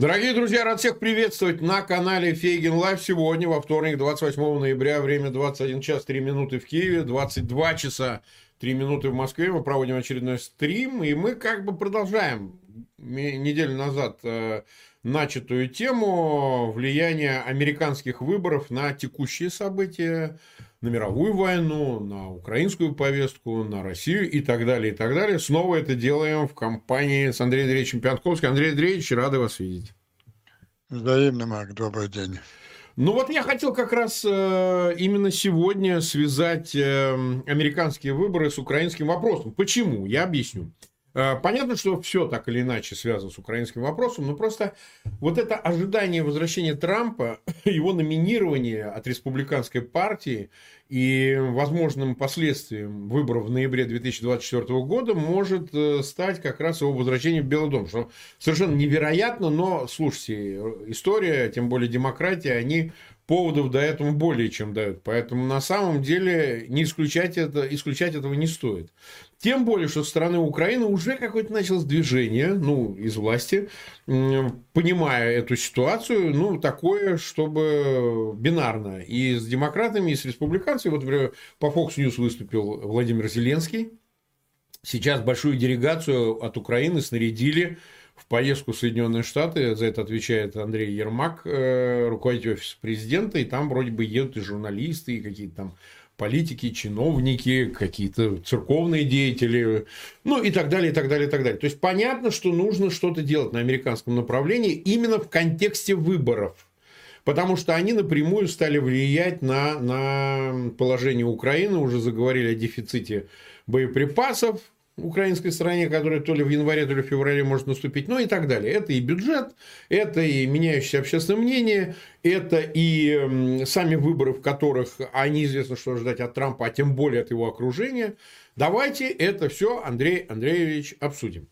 Дорогие друзья, рад всех приветствовать на канале Фейгин Live. Сегодня, во вторник, 28 ноября, время 21 час 3 минуты в Киеве, 22 часа 3 минуты в Москве. Мы проводим очередной стрим, и мы как бы продолжаем неделю назад э, начатую тему влияния американских выборов на текущие события, на мировую войну, на украинскую повестку, на Россию и так далее, и так далее. Снова это делаем в компании с Андреем Андреевичем Пионтковским. Андрей Андреевич, рады вас видеть. Взаимно, Марк, добрый день. Ну вот я хотел как раз э, именно сегодня связать э, американские выборы с украинским вопросом. Почему? Я объясню. Э, понятно, что все так или иначе связано с украинским вопросом, но просто вот это ожидание возвращения Трампа, его номинирование от республиканской партии и возможным последствием выборов в ноябре 2024 года может э, стать как раз его возвращением в Белый дом. Что совершенно невероятно, но, слушайте, история, тем более демократия, они поводов до этого более чем дают. Поэтому на самом деле не исключать, это, исключать этого не стоит. Тем более, что со стороны Украины уже какое-то началось движение, ну, из власти, понимая эту ситуацию, ну, такое, чтобы бинарно. И с демократами, и с республиканцами, вот, например, по Fox News выступил Владимир Зеленский. Сейчас большую делегацию от Украины снарядили в поездку в Соединенные Штаты, за это отвечает Андрей Ермак, э, руководитель офиса президента, и там вроде бы едут и журналисты, и какие-то там политики, чиновники, какие-то церковные деятели, ну и так далее, и так далее, и так далее. То есть понятно, что нужно что-то делать на американском направлении именно в контексте выборов. Потому что они напрямую стали влиять на, на положение Украины, уже заговорили о дефиците боеприпасов, украинской стране, которая то ли в январе, то ли в феврале может наступить, ну и так далее. Это и бюджет, это и меняющееся общественное мнение, это и сами выборы, в которых а неизвестно, что ждать от Трампа, а тем более от его окружения. Давайте это все, Андрей Андреевич, обсудим.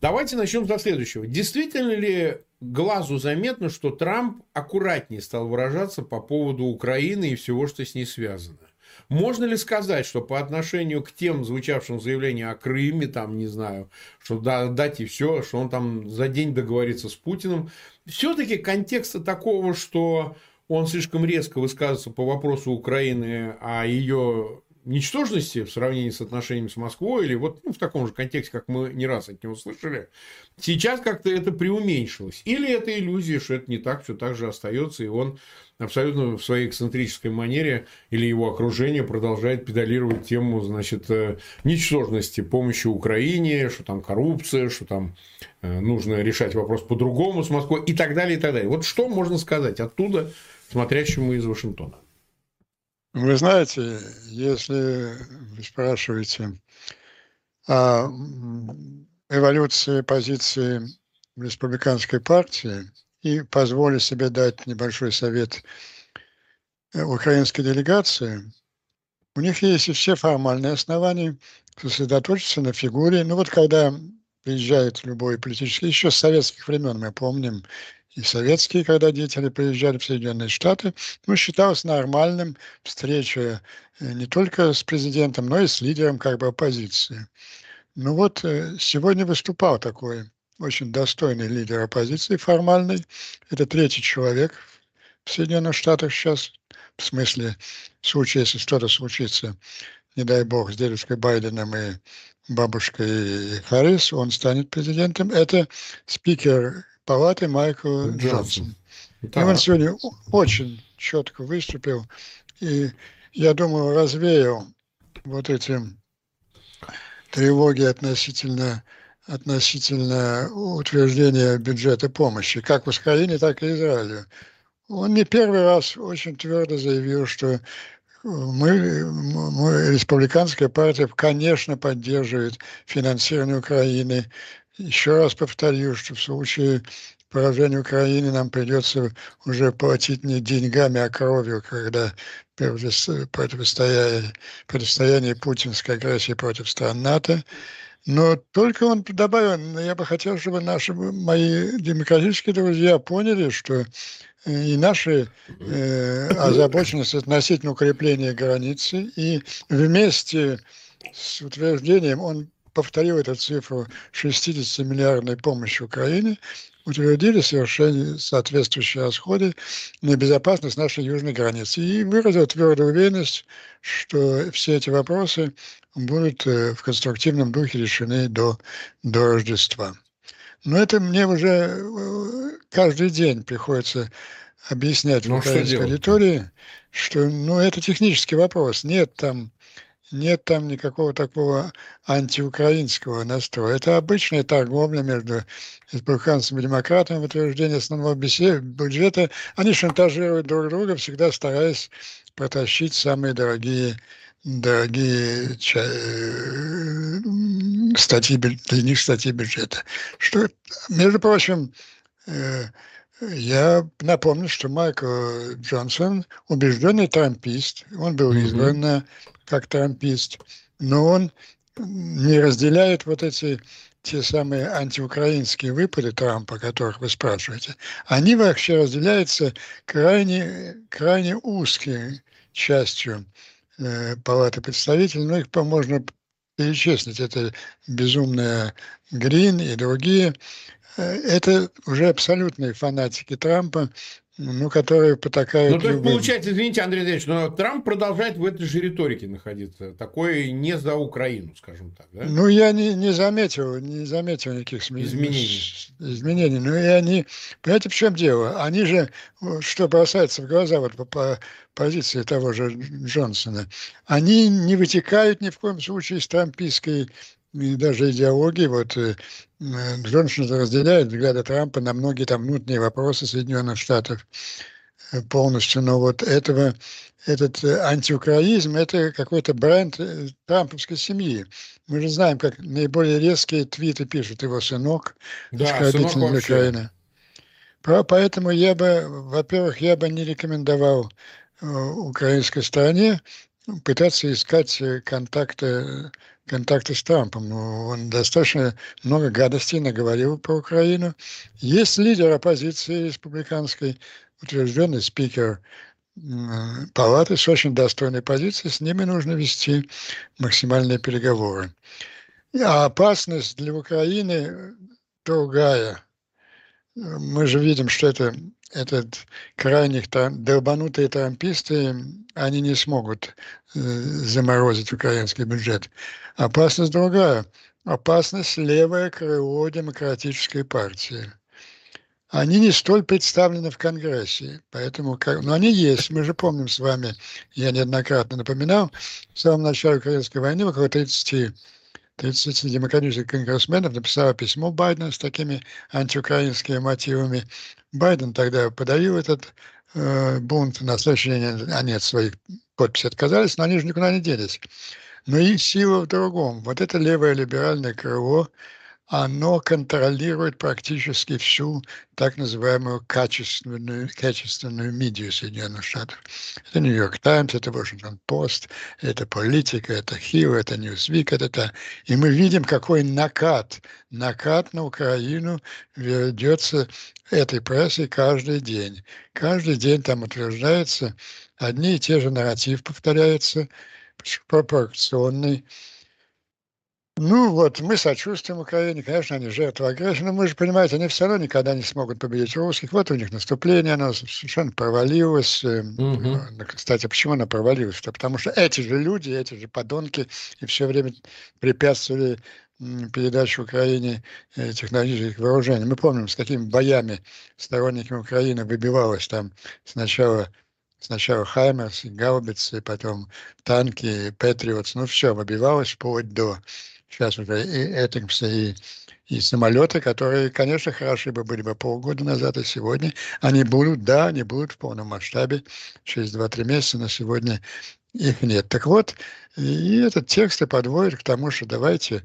Давайте начнем со следующего. Действительно ли глазу заметно, что Трамп аккуратнее стал выражаться по поводу Украины и всего, что с ней связано? Можно ли сказать, что по отношению к тем звучавшим заявлениям о Крыме, там, не знаю, что дать и все, что он там за день договорится с Путиным, все-таки контекста такого, что он слишком резко высказывается по вопросу Украины, о ее ничтожности в сравнении с отношениями с Москвой, или вот ну, в таком же контексте, как мы не раз от него слышали, сейчас как-то это преуменьшилось. Или это иллюзия, что это не так, все так же остается, и он абсолютно в своей эксцентрической манере или его окружение продолжает педалировать тему, значит, э, ничтожности помощи Украине, что там коррупция, что там э, нужно решать вопрос по-другому с Москвой и так далее, и так далее. Вот что можно сказать оттуда, смотрящему из Вашингтона? Вы знаете, если вы спрашиваете о эволюции позиции республиканской партии, и позволю себе дать небольшой совет э, украинской делегации. У них есть все формальные основания сосредоточиться на фигуре. Ну вот когда приезжает любой политический, еще с советских времен мы помним, и советские, когда деятели приезжали в Соединенные Штаты, ну, считалось нормальным встреча э, не только с президентом, но и с лидером как бы оппозиции. Ну вот э, сегодня выступал такой очень достойный лидер оппозиции формальный. Это третий человек в Соединенных Штатах сейчас, в смысле, в случае, если что-то случится, не дай бог, с дедушкой Байденом и бабушкой Харрис, он станет президентом. Это спикер палаты Майкл Джонсон. Да. И он сегодня очень четко выступил, и, я думаю, развеял вот эти тревоги относительно относительно утверждения бюджета помощи, как в Украине, так и Израилю. Он не первый раз очень твердо заявил, что мы, мы, республиканская партия, конечно, поддерживает финансирование Украины. Еще раз повторю, что в случае поражения Украины нам придется уже платить не деньгами, а кровью, когда противостояние, противостояние путинской агрессии против стран НАТО. Но только он добавил, я бы хотел, чтобы наши мои демократические друзья поняли, что э, и наши э, озабоченность относительно укрепления границы, и вместе с утверждением он повторил эту цифру 60-миллиардной помощи Украине, утвердили совершенно соответствующие расходы на безопасность нашей южной границы и выразил твердую уверенность, что все эти вопросы будут э, в конструктивном духе решены до, до Рождества. Но это мне уже э, каждый день приходится объяснять ну, в украинской аудитории, что ну, это технический вопрос. Нет там нет там никакого такого антиукраинского настроя. Это обычная торговля между республиканцами и демократами в утверждении основного бюджета. Они шантажируют друг друга, всегда стараясь протащить самые дорогие дорогие э, статьи, для них статьи бюджета. Что, между прочим, э, я напомню, что Майкл Джонсон убежденный трампист. Он был избран mm-hmm. как трампист, но он не разделяет вот эти те самые антиукраинские выпады Трампа, о которых вы спрашиваете. Они вообще разделяются крайне, крайне узкой частью э, Палаты представителей. Ну, их можно перечислить. Это безумная Грин и другие. Э, это уже абсолютные фанатики Трампа, ну, которые потакают... Ну, то есть, получается, извините, Андрей Андреевич, но Трамп продолжает в этой же риторике находиться, такой не за Украину, скажем так, да? Ну, я не, не заметил, не заметил никаких см... изменений. изменений. Ну, и они... Понимаете, в чем дело? Они же, что бросается в глаза вот по, по позиции того же Джонсона, они не вытекают ни в коем случае из трампийской и даже идеологии, вот э, Джонсон разделяет взгляды Трампа на многие там внутренние вопросы Соединенных Штатов э, полностью, но вот этого, этот э, антиукраизм – это какой-то бренд трамповской семьи. Мы же знаем, как наиболее резкие твиты пишет его сынок, да, сынок Украины. Поэтому я бы, во-первых, я бы не рекомендовал украинской стороне пытаться искать контакты контакты с Трампом. Он достаточно много гадостей наговорил про Украину. Есть лидер оппозиции республиканской, утвержденный спикер палаты с очень достойной позицией, с ними нужно вести максимальные переговоры. А опасность для Украины другая. Мы же видим, что это этот крайних там, долбанутые трамписты, они не смогут э, заморозить украинский бюджет. Опасность другая. Опасность левое крыло демократической партии. Они не столь представлены в Конгрессе, поэтому, но они есть. Мы же помним с вами, я неоднократно напоминал, в самом начале Украинской войны около 30 30 демократических конгрессменов написало письмо Байдена с такими антиукраинскими мотивами. Байден тогда подавил этот э, бунт, на следующий день они от своих подписей отказались, но они же никуда не делись. Но и сила в другом. Вот это левое либеральное крыло, оно контролирует практически всю так называемую качественную, качественную медиа Соединенных Штатов. Это Нью-Йорк Таймс, это Вашингтон Пост, это политика, это Хилл, это Ньюсвик, это та. И мы видим, какой накат, накат на Украину ведется этой прессой каждый день. Каждый день там утверждается, одни и те же нарратив повторяются, пропорционный, ну вот, мы сочувствуем Украине, конечно, они жертвы агрессии, но мы же, понимаете, они все равно никогда не смогут победить русских. Вот у них наступление, оно совершенно провалилось. Угу. Кстати, почему оно провалилось? -то? Потому что эти же люди, эти же подонки и все время препятствовали передаче Украине э, технологических вооружений. Мы помним, с какими боями сторонники Украины выбивалось там сначала Сначала Хаймерс, гаубицы, потом танки, Патриотс, ну все, выбивалось вплоть до сейчас уже и Эттингса, и, и самолеты, которые, конечно, хороши бы были бы полгода назад, и сегодня они будут, да, они будут в полном масштабе через 2-3 месяца, но сегодня их нет. Так вот, и этот текст и подводит к тому, что давайте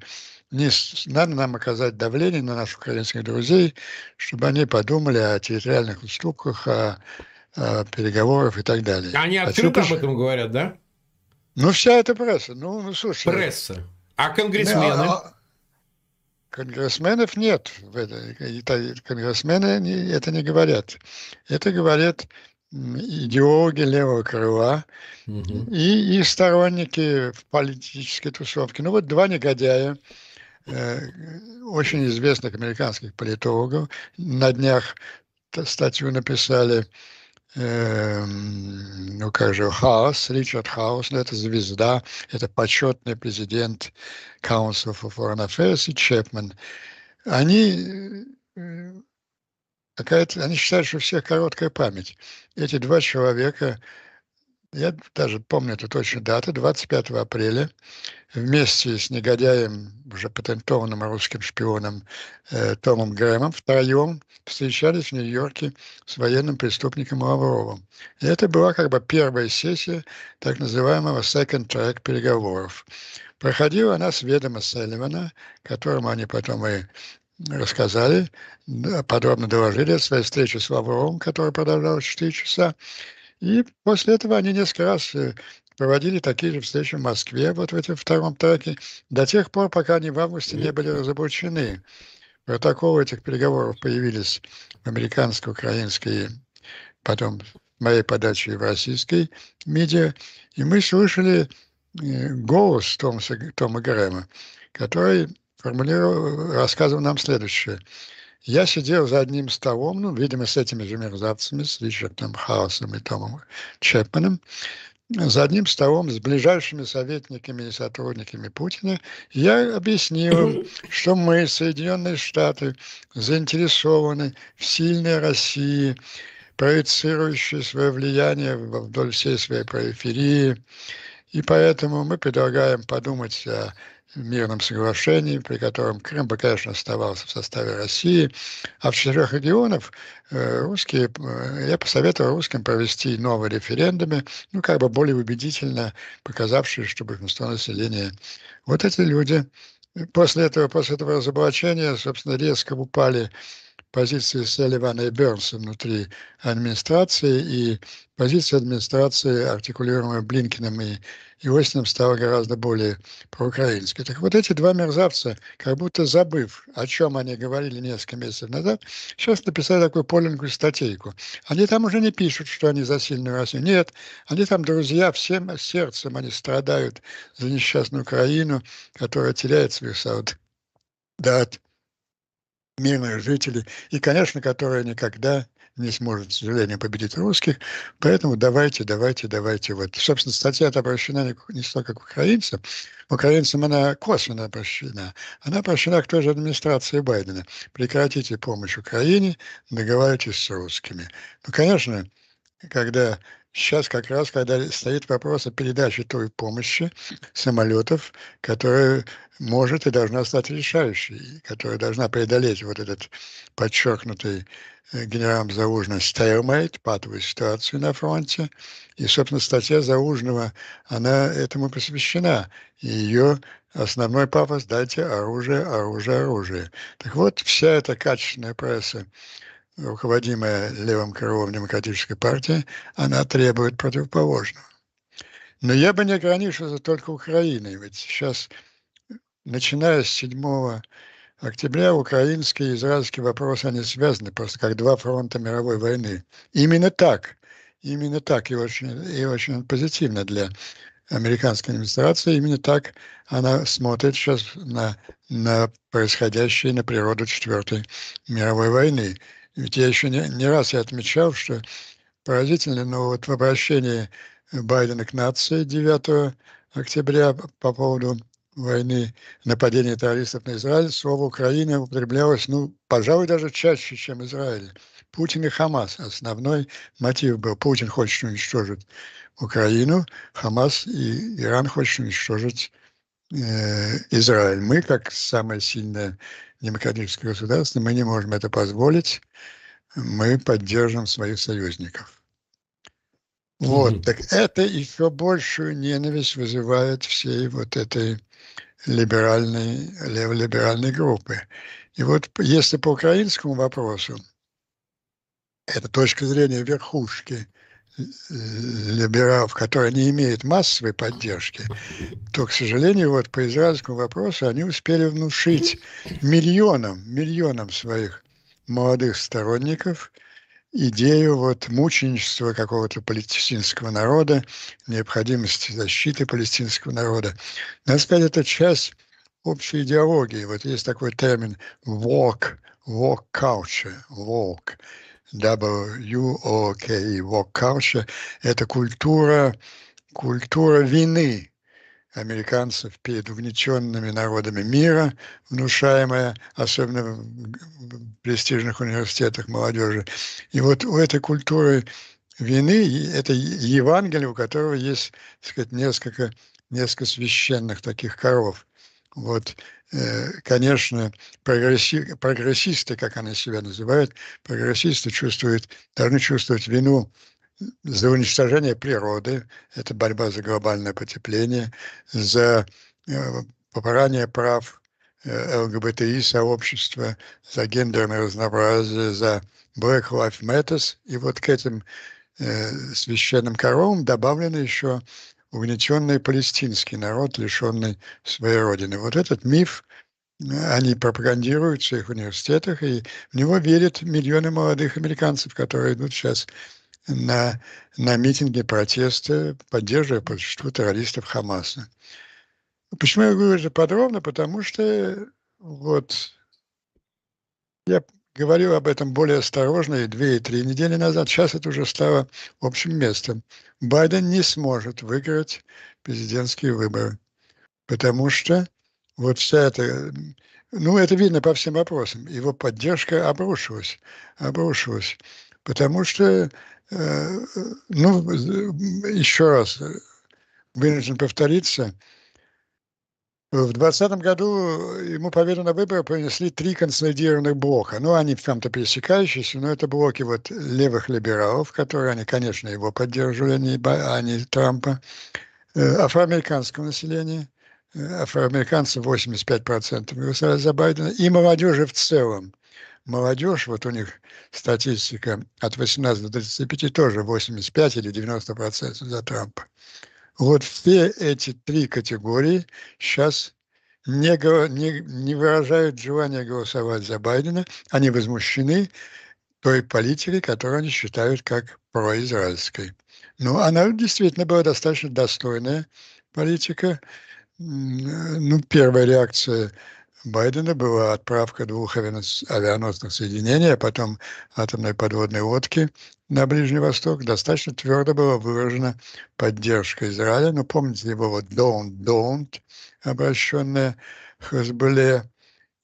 не надо нам оказать давление на наших украинских друзей, чтобы они подумали о территориальных уступках, о, о переговорах и так далее. Они а открыто об этом говорят, да? Ну, вся эта пресса. Ну, ну слушай. Пресса. А конгрессмены? А, конгрессменов нет. Конгрессмены это не говорят. Это говорят идеологи левого крыла угу. и, и сторонники в политической тусовке. Ну вот два негодяя, очень известных американских политологов. На днях статью написали ну как же, Хаус, Ричард Хаус, ну, это звезда, это почетный президент Council for Foreign Affairs и Чепман. Они э, какая-то, они считают, что у всех короткая память. Эти два человека, я даже помню эту точную дату, 25 апреля вместе с негодяем, уже патентованным русским шпионом э, Томом Грэмом втроем встречались в Нью-Йорке с военным преступником Лавровым. И это была как бы первая сессия так называемого second track переговоров. Проходила она с ведома Селливана, которому они потом и рассказали, подробно доложили о своей встрече с Лавровым, которая продолжалась 4 часа. И после этого они несколько раз э, проводили такие же встречи в Москве, вот в этом втором треке, до тех пор, пока они в августе не были разоблачены. Протоколы этих переговоров появились в американской, украинской, потом моей подаче в российской медиа, и мы слышали э, голос Томаса, Тома Грэма, который формулировал, рассказывал нам следующее. Я сидел за одним столом, ну, видимо, с этими же мерзавцами, с Ричардом Хаусом и Томом Чепманом, за одним столом с ближайшими советниками и сотрудниками Путина, я объяснил им, что мы, Соединенные Штаты, заинтересованы в сильной России, проецирующей свое влияние вдоль всей своей периферии, и поэтому мы предлагаем подумать о мирном соглашении, при котором Крым бы, конечно, оставался в составе России, а в четырех регионах э, русские, э, я посоветовал русским провести новые референдумы, ну, как бы более убедительно показавшие, что большинство населения, вот эти люди, после этого, после этого разоблачения, собственно, резко упали позиции Селливана и Бернса внутри администрации, и позиция администрации, артикулируемая Блинкиным и Иосином, стала гораздо более проукраинской. Так вот эти два мерзавца, как будто забыв, о чем они говорили несколько месяцев назад, сейчас написали такую поленькую статейку. Они там уже не пишут, что они за сильную Россию. Нет, они там друзья, всем сердцем они страдают за несчастную Украину, которая теряет свою солдат мирных жителей, и, конечно, которая никогда не сможет, к сожалению, победить русских. Поэтому давайте, давайте, давайте. Вот. Собственно, статья обращена не, не столько к украинцам. Украинцам она косвенно обращена. Она обращена к той же администрации Байдена. Прекратите помощь Украине, договаривайтесь с русскими. Ну, конечно, когда сейчас как раз, когда стоит вопрос о передаче той помощи самолетов, которая может и должна стать решающей, которая должна преодолеть вот этот подчеркнутый э, генералом Заужным stalemate, патовую ситуацию на фронте. И, собственно, статья Заужного, она этому посвящена. И ее основной пафос – дайте оружие, оружие, оружие. Так вот, вся эта качественная пресса, руководимая левым крылом демократической партии, она требует противоположного. Но я бы не ограничился только Украиной, ведь сейчас начиная с 7 октября украинский и израильский вопрос, они связаны просто как два фронта мировой войны. Именно так, именно так и очень, и очень позитивно для американской администрации, именно так она смотрит сейчас на, на происходящее, на природу Четвертой мировой войны. Ведь я еще не, не раз я отмечал, что поразительно, но вот в обращении Байдена к нации 9 октября по поводу войны, нападения террористов на Израиль, слово Украина употреблялось, ну, пожалуй, даже чаще, чем Израиль. Путин и Хамас. Основной мотив был, Путин хочет уничтожить Украину, Хамас и Иран хочет уничтожить Израиль. Мы, как самое сильное демократическое государство, мы не можем это позволить. Мы поддержим своих союзников. Вот, mm-hmm. так это еще большую ненависть вызывает всей вот этой либеральной, леволиберальной группы. И вот если по украинскому вопросу, это точка зрения верхушки э, либералов, которая не имеет массовой поддержки, то, к сожалению, вот по израильскому вопросу они успели внушить миллионам, миллионам своих молодых сторонников – идею вот мученичества какого-то палестинского народа, необходимости защиты палестинского народа. Надо сказать, это часть общей идеологии. Вот есть такой термин walk, walk culture, walk, W-O-K, walk culture. Это культура, культура вины, американцев перед угнетенными народами мира, внушаемая, особенно в престижных университетах молодежи. И вот у этой культуры вины, это Евангелие, у которого есть, так сказать, несколько, несколько священных таких коров. Вот, э, конечно, прогресси, прогрессисты, как они себя называют, прогрессисты чувствуют, должны чувствовать вину за уничтожение природы, это борьба за глобальное потепление, за э, попарание прав э, ЛГБТИ сообщества, за гендерное разнообразие, за Black Lives Matter. И вот к этим э, священным коровам добавлено еще угнетенный палестинский народ, лишенный своей родины. Вот этот миф, они пропагандируют в своих университетах, и в него верят миллионы молодых американцев, которые идут сейчас на, на митинге протеста, поддерживая по существу террористов Хамаса. Почему я говорю это подробно? Потому что вот я говорил об этом более осторожно и две, и три недели назад. Сейчас это уже стало общим местом. Байден не сможет выиграть президентские выборы, потому что вот вся эта... Ну, это видно по всем вопросам. Его поддержка обрушилась, обрушилась, потому что Э, ну, еще раз вынужден повториться. В 2020 году ему победу на выборах принесли три консолидированных блока. Ну, они там-то пересекающиеся, но это блоки вот левых либералов, которые, они, конечно, его поддерживали, а не, а Трампа. Э, афроамериканского населения, э, афроамериканцы 85% голосовали за Байдена, и молодежи в целом молодежь, вот у них статистика от 18 до 35 тоже 85 или 90 процентов за Трампа. Вот все эти три категории сейчас не, не, не выражают желания голосовать за Байдена, они возмущены той политикой, которую они считают как произраильской. Ну, она действительно была достаточно достойная политика. Ну, первая реакция Байдена была отправка двух авианосных соединений, а потом атомной подводной лодки на Ближний Восток. Достаточно твердо была выражена поддержка Израиля. Но помните его вот «don't, don't», обращенная к Хазбале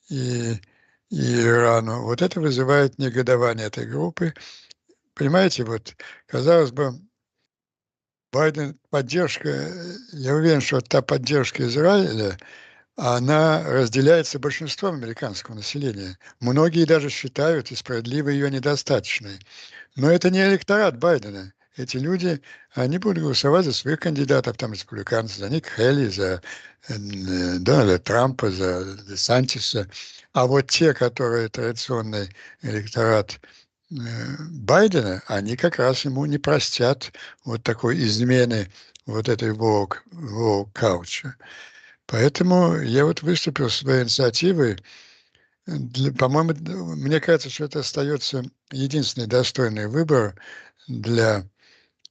и, и Ирану. Вот это вызывает негодование этой группы. Понимаете, вот, казалось бы, Байден, поддержка, я уверен, что та поддержка Израиля, она разделяется большинством американского населения. Многие даже считают и справедливо ее недостаточной. Но это не электорат Байдена. Эти люди, они будут голосовать за своих кандидатов, там, республиканцев, за Ник Хелли, за э, Дональда Трампа, за Десантиса. А вот те, которые традиционный электорат э, Байдена, они как раз ему не простят вот такой измены вот этой woke culture. Поэтому я вот выступил с своей инициативой. По-моему, мне кажется, что это остается единственный достойный выбор для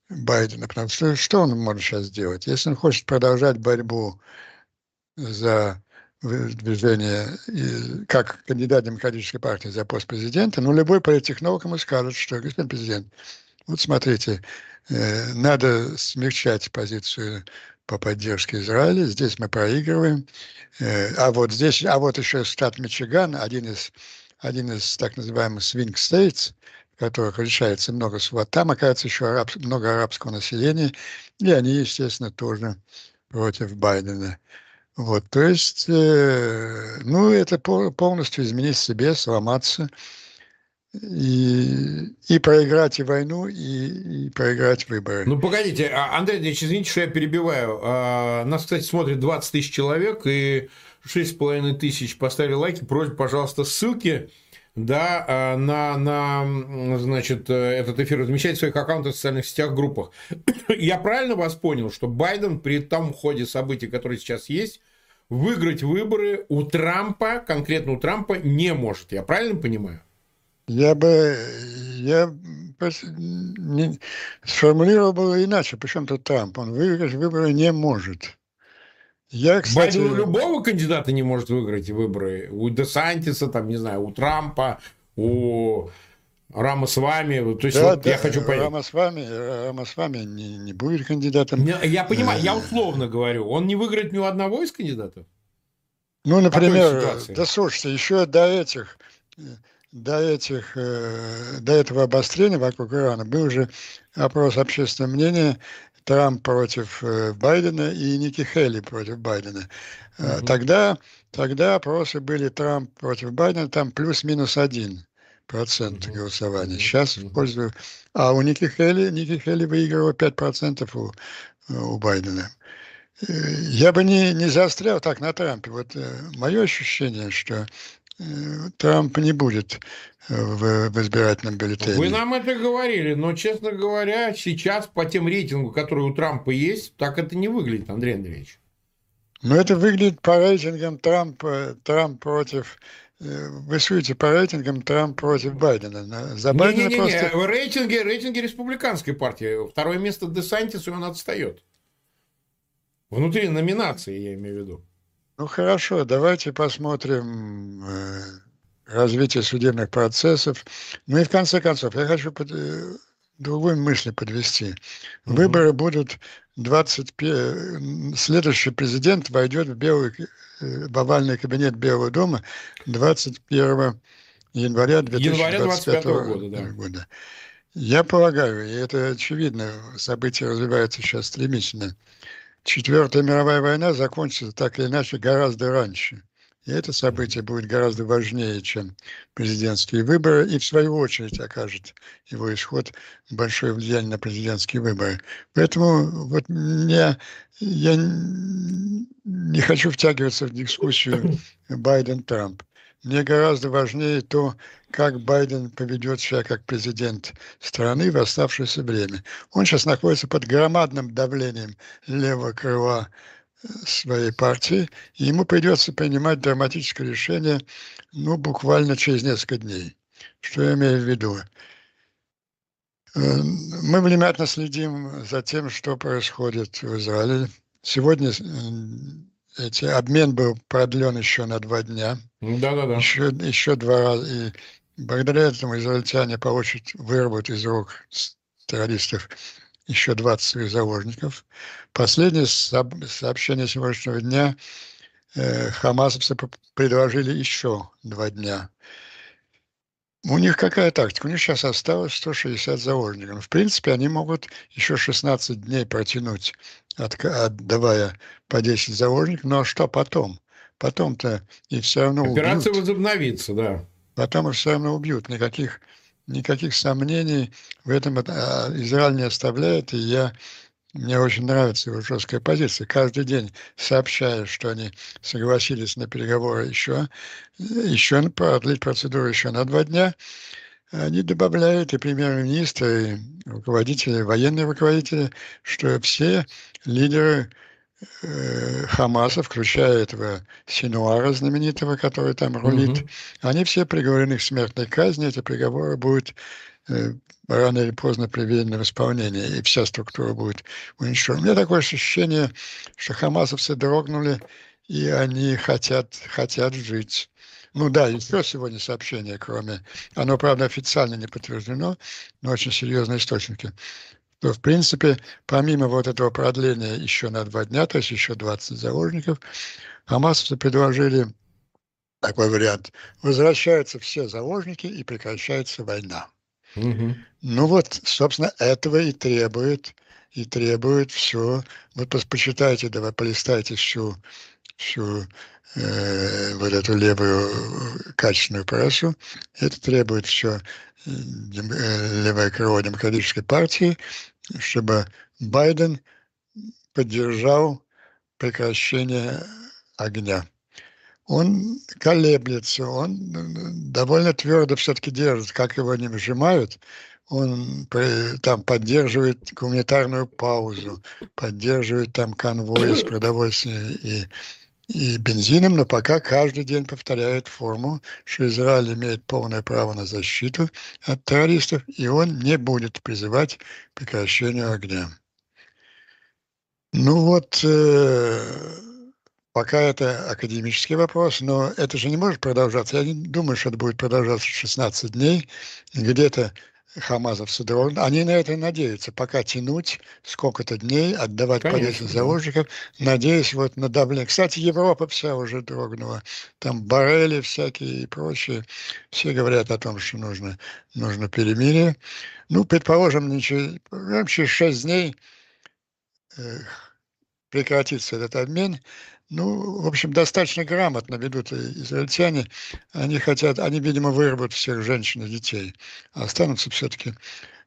Байдена. Потому что что он может сейчас сделать? Если он хочет продолжать борьбу за движение как кандидат демократической партии за пост президента, ну, любой политтехнолог ему скажет, что, господин президент, вот смотрите, э, надо смягчать позицию по поддержке Израиля. Здесь мы проигрываем. Э, а вот здесь, а вот еще штат Мичиган, один из, один из так называемых swing states, в которых решается много свобод. Там, оказывается, еще араб, много арабского населения, и они, естественно, тоже против Байдена. Вот, то есть, э, ну, это полностью изменить себе, сломаться – и, и проиграть и войну, и, и проиграть выборы. Ну, погодите, а, Андрей Андреевич, извините, что я перебиваю. А, нас, кстати, смотрит 20 тысяч человек, и 6,5 тысяч поставили лайки. Просьба, пожалуйста, ссылки да, а, на, на значит, этот эфир размещать в своих аккаунтах в социальных сетях, группах. Я правильно вас понял, что Байден при том ходе событий, которые сейчас есть, выиграть выборы у Трампа, конкретно у Трампа, не может. Я правильно понимаю? Я бы, я не, сформулировал бы иначе, причем тут Трамп, он выиграть выборы не может. Я, кстати... Байден у любого кандидата не может выиграть выборы. У Десантиса, там, не знаю, у Трампа, у Рама с вами. То есть да, вот да, я хочу понять. Рама с вами, Рама с вами не, не будет кандидатом. Я понимаю, я условно говорю. Он не выиграет ни у одного из кандидатов? Ну, например, да слушайте, еще до этих, до этих, э, до этого обострения вокруг Ирана был уже опрос общественного мнения Трамп против э, Байдена и Ники Хелли против Байдена. Mm-hmm. Тогда, тогда опросы были Трамп против Байдена, там плюс-минус один процент голосования. Сейчас в пользу... А у Ники Хелли, Ники Хелли выигрывала 5 процентов у, у Байдена. Я бы не, не заострял так на Трампе. Вот мое ощущение, что Трамп не будет в, в избирательном бюллетене. Вы нам это говорили, но, честно говоря, сейчас по тем рейтингу, которые у Трампа есть, так это не выглядит, Андрей Андреевич. Но это выглядит по рейтингам Трамп, Трамп против э, вы судите по рейтингам Трамп против Байдена. За Байдена не, не, не, просто... не. Рейтинги, рейтинги республиканской партии. Второе место Десантис, и он отстает. Внутри номинации, я имею в виду. Ну хорошо, давайте посмотрим э, развитие судебных процессов. Ну и в конце концов, я хочу под, э, другую мысль подвести. Выборы будут 21... Следующий президент войдет в, белый, э, в овальный кабинет Белого дома 21 января 2025 года, да. года. Я полагаю, и это очевидно, события развиваются сейчас стремительно, Четвертая мировая война закончится так или иначе гораздо раньше. И это событие будет гораздо важнее, чем президентские выборы, и в свою очередь окажет его исход большое влияние на президентские выборы. Поэтому вот мне, я не хочу втягиваться в дискуссию Байден-Трамп. Мне гораздо важнее то, как Байден поведет себя как президент страны в оставшееся время. Он сейчас находится под громадным давлением левого крыла э, своей партии, и ему придется принимать драматическое решение, ну, буквально через несколько дней. Что я имею в виду? Э, мы внимательно следим за тем, что происходит в Израиле. Сегодня эти, обмен был продлен еще на два дня. Да-да-да. Еще, еще два раза. И благодаря этому израильтяне получат, вырвут из рук террористов еще 20 своих заложников. Последнее сообщение сегодняшнего дня э, хамасовцы предложили еще два дня. У них какая тактика? У них сейчас осталось 160 заложников. В принципе, они могут еще 16 дней протянуть, от, отдавая по 10 заложников. Но что потом? Потом-то и все равно Операция убьют. возобновится, да. Потом их все равно убьют. Никаких, никаких сомнений в этом а, Израиль не оставляет. И я мне очень нравится его жесткая позиция. Каждый день сообщая, что они согласились на переговоры еще, еще продлить процедуру еще на два дня, они добавляют и премьер-министры, и руководители, военные руководители, что все лидеры э, Хамаса, включая этого Синуара знаменитого, который там рулит, mm-hmm. они все приговорены к смертной казни. Эти приговоры будут рано или поздно приведены в исполнение, и вся структура будет уничтожена. У меня такое ощущение, что хамасовцы дрогнули, и они хотят, хотят жить. Ну да, еще сегодня сообщение, кроме... Оно, правда, официально не подтверждено, но очень серьезные источники. То, в принципе, помимо вот этого продления еще на два дня, то есть еще 20 заложников, хамасовцы предложили такой вариант. Возвращаются все заложники и прекращается война. Ну вот, собственно, этого и требует, и требует все. Вот почитайте, давай полистайте всю, всю э, вот эту левую качественную прессу. Это требует все э, левое крыло демократической партии, чтобы Байден поддержал прекращение огня он колеблется, он довольно твердо все-таки держит, как его не выжимают, он там поддерживает гуманитарную паузу, поддерживает там конвои с продовольствием и, и бензином, но пока каждый день повторяет форму, что Израиль имеет полное право на защиту от террористов, и он не будет призывать к прекращению огня. Ну вот, э, Пока это академический вопрос, но это же не может продолжаться. Я не думаю, что это будет продолжаться 16 дней. Где-то хамазовцы дрогнут. Они на это надеются. Пока тянуть сколько-то дней, отдавать полезных заложников, надеясь вот на давление. Кстати, Европа вся уже дрогнула. Там барели всякие и прочее. Все говорят о том, что нужно, нужно перемирие. Ну, предположим, ничего, через 6 дней э, прекратится этот обмен. Ну, в общем, достаточно грамотно ведут израильтяне. Они хотят, они, видимо, вырвут всех женщин и детей. А останутся все-таки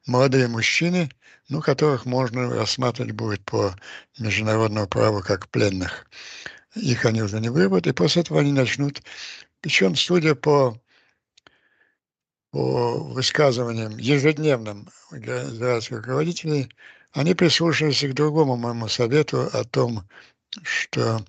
молодые мужчины, ну, которых можно рассматривать будет по международному праву как пленных. Их они уже не вырвут, и после этого они начнут, причем, судя по, по высказываниям ежедневным израильских руководителей, они прислушивались к другому моему совету о том, что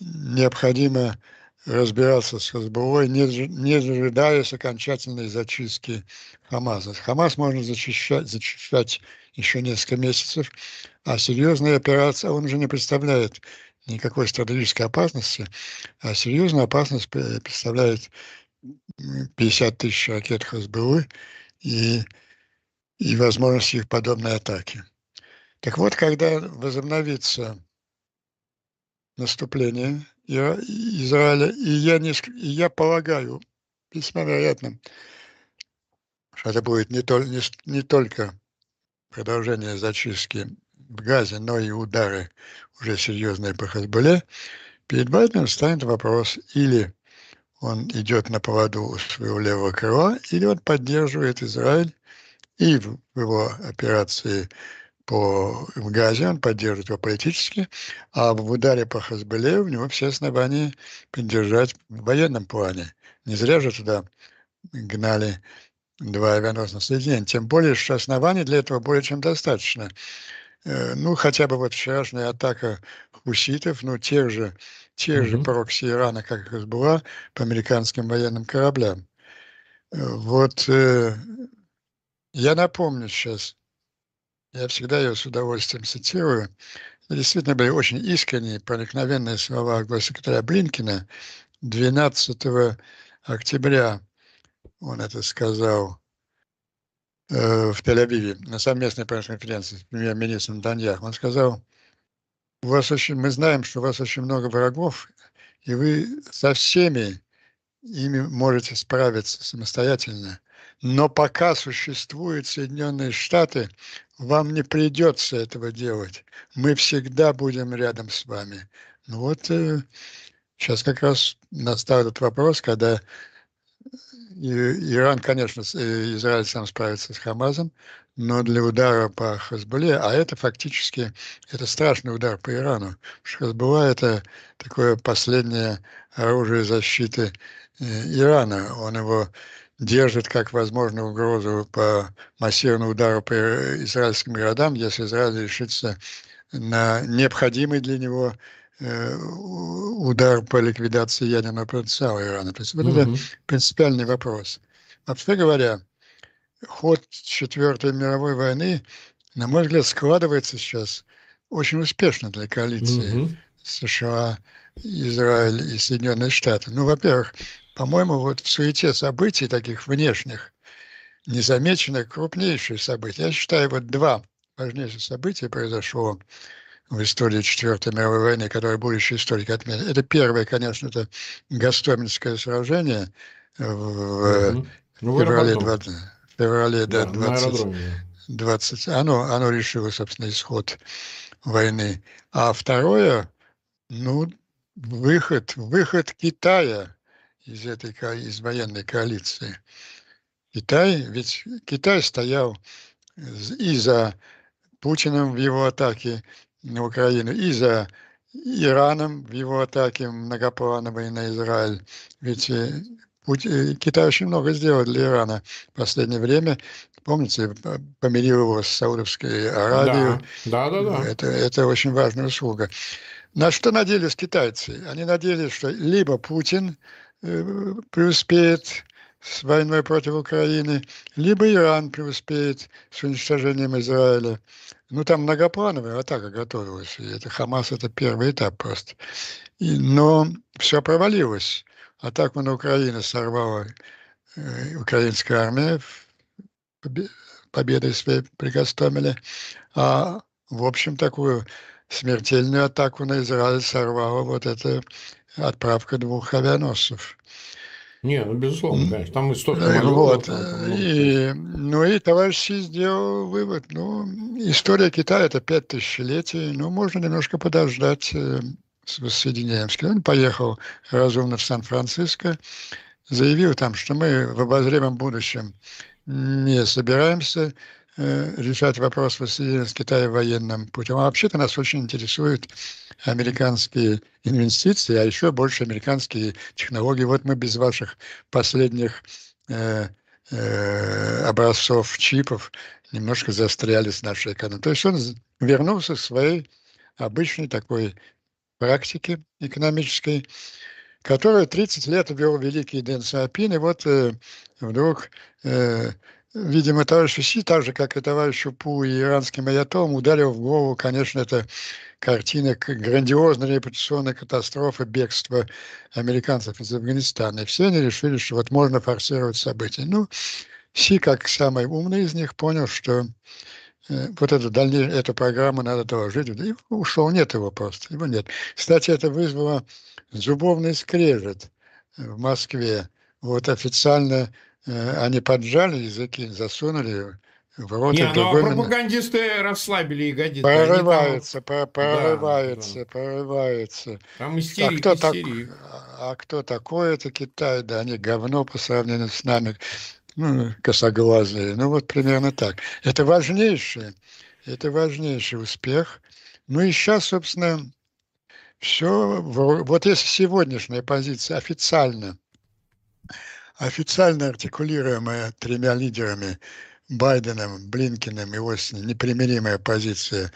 необходимо разбираться с Хазбулой, не, не дожидаясь окончательной зачистки Хамаса. Хамас можно зачищать, зачищать еще несколько месяцев, а серьезная операция, он уже не представляет никакой стратегической опасности, а серьезную опасность представляет 50 тысяч ракет Хазбулы и, и возможность их подобной атаки. Так вот, когда возобновится наступление. Израиля, и я, не, и я полагаю, весьма вероятно, что это будет не, тол, не, не только продолжение зачистки в Газе, но и удары уже серьезные по Хазбуле, перед Байденом станет вопрос, или он идет на поводу своего левого крыла, или он поддерживает Израиль и в его операции по Газе, он поддерживает его политически, а в ударе по Хазбале у него все основания поддержать в военном плане. Не зря же туда гнали два авианосных соединения. Тем более, что оснований для этого более чем достаточно. Э, ну, хотя бы вот вчерашняя атака хуситов, ну, тех же, тех mm-hmm. же прокси Ирана, как их была, по американским военным кораблям. Э, вот э, я напомню сейчас, я всегда ее с удовольствием цитирую. Это действительно были очень искренние, проникновенные слова госсекретаря Блинкина 12 октября. Он это сказал э, в Тель-Авиве на совместной пресс-конференции с премьер-министром Даньях. Он сказал, у вас очень, мы знаем, что у вас очень много врагов, и вы со всеми ими можете справиться самостоятельно. Но пока существуют Соединенные Штаты, вам не придется этого делать. Мы всегда будем рядом с вами. Ну вот э, сейчас как раз настал этот вопрос, когда Иран, конечно, э, Израиль сам справится с Хамазом, но для удара по Хазбуле, а это фактически, это страшный удар по Ирану, Хазбула это такое последнее оружие защиты э, Ирана. Он его держит как возможную угрозу по массированному удару по израильским городам, если Израиль решится на необходимый для него э, удар по ликвидации ядерного потенциала Ирана. То есть вот mm-hmm. это принципиальный вопрос. Вообще говоря, ход Четвертой мировой войны, на мой взгляд, складывается сейчас очень успешно для коалиции mm-hmm. США, Израиль и Соединенные Штаты. Ну, во-первых, по-моему, вот в суете событий таких внешних, незамеченных, крупнейшие события. Я считаю, вот два важнейших события произошло в истории Четвертой мировой войны, которые будущие историки отметят. Это первое, конечно, это Гастомельское сражение в ну, феврале, 20, феврале да, 20, 20, оно, оно решило, собственно, исход войны. А второе, ну, выход, выход Китая из этой из военной коалиции. Китай, ведь Китай стоял и за Путиным в его атаке на Украину, и за Ираном в его атаке многоплановой на Израиль. Ведь э, э, Китай очень много сделал для Ирана в последнее время. Помните, помирил его с Саудовской Аравией. Да, да, да. да. Это, это очень важная услуга. На что надеялись китайцы? Они надеялись, что либо Путин Э, преуспеет с войной против Украины, либо Иран преуспеет с уничтожением Израиля. Ну, там многоплановая атака готовилась, и это Хамас – это первый этап просто. И, но все провалилось. Атаку на Украину сорвала э, украинская армия, победой своей при а в общем такую смертельную атаку на Израиль сорвала вот эта отправка двух авианосцев. Не, ну безусловно, конечно. Там и столько э, Вот. И, ну и товарищ Си сделал вывод. Ну, история Китая это пять тысячелетий. Ну, можно немножко подождать э, с воссоединением. Он поехал разумно в Сан-Франциско, заявил там, что мы в обозримом будущем не собираемся решать вопрос воссоединения с Китаем военным путем. А вообще-то нас очень интересуют американские инвестиции, а еще больше американские технологии. Вот мы без ваших последних э, э, образцов чипов немножко застряли с нашей экономикой. То есть он вернулся к своей обычной такой практике экономической, которую 30 лет вел великий Дэн Сиапин, и вот э, вдруг, э, видимо, товарищу Си, так же, как и товарищу Пу и иранским аятолам, ударил в голову, конечно, это картина грандиозной репутационной катастрофы бегства американцев из Афганистана. И все они решили, что вот можно форсировать события. Ну, Си, как самый умный из них, понял, что э, вот эту, дальней, эту программу надо доложить. И ушел, нет его просто, его нет. Кстати, это вызвало зубовный скрежет в Москве вот официально они поджали языки, засунули в рот. Не, ну, а пропагандисты расслабили ягодицы. Прорывается, там... прорывается, да, прорывается. Там истерик, а кто, истерик. Так, а кто такой это Китай? Да они говно по сравнению с нами, ну, косоглазые. Ну, вот примерно так. Это важнейший, это важнейший успех. Ну и сейчас, собственно, все, вот если сегодняшняя позиция официально официально артикулируемая тремя лидерами Байденом, Блинкиным и Остином непримиримая позиция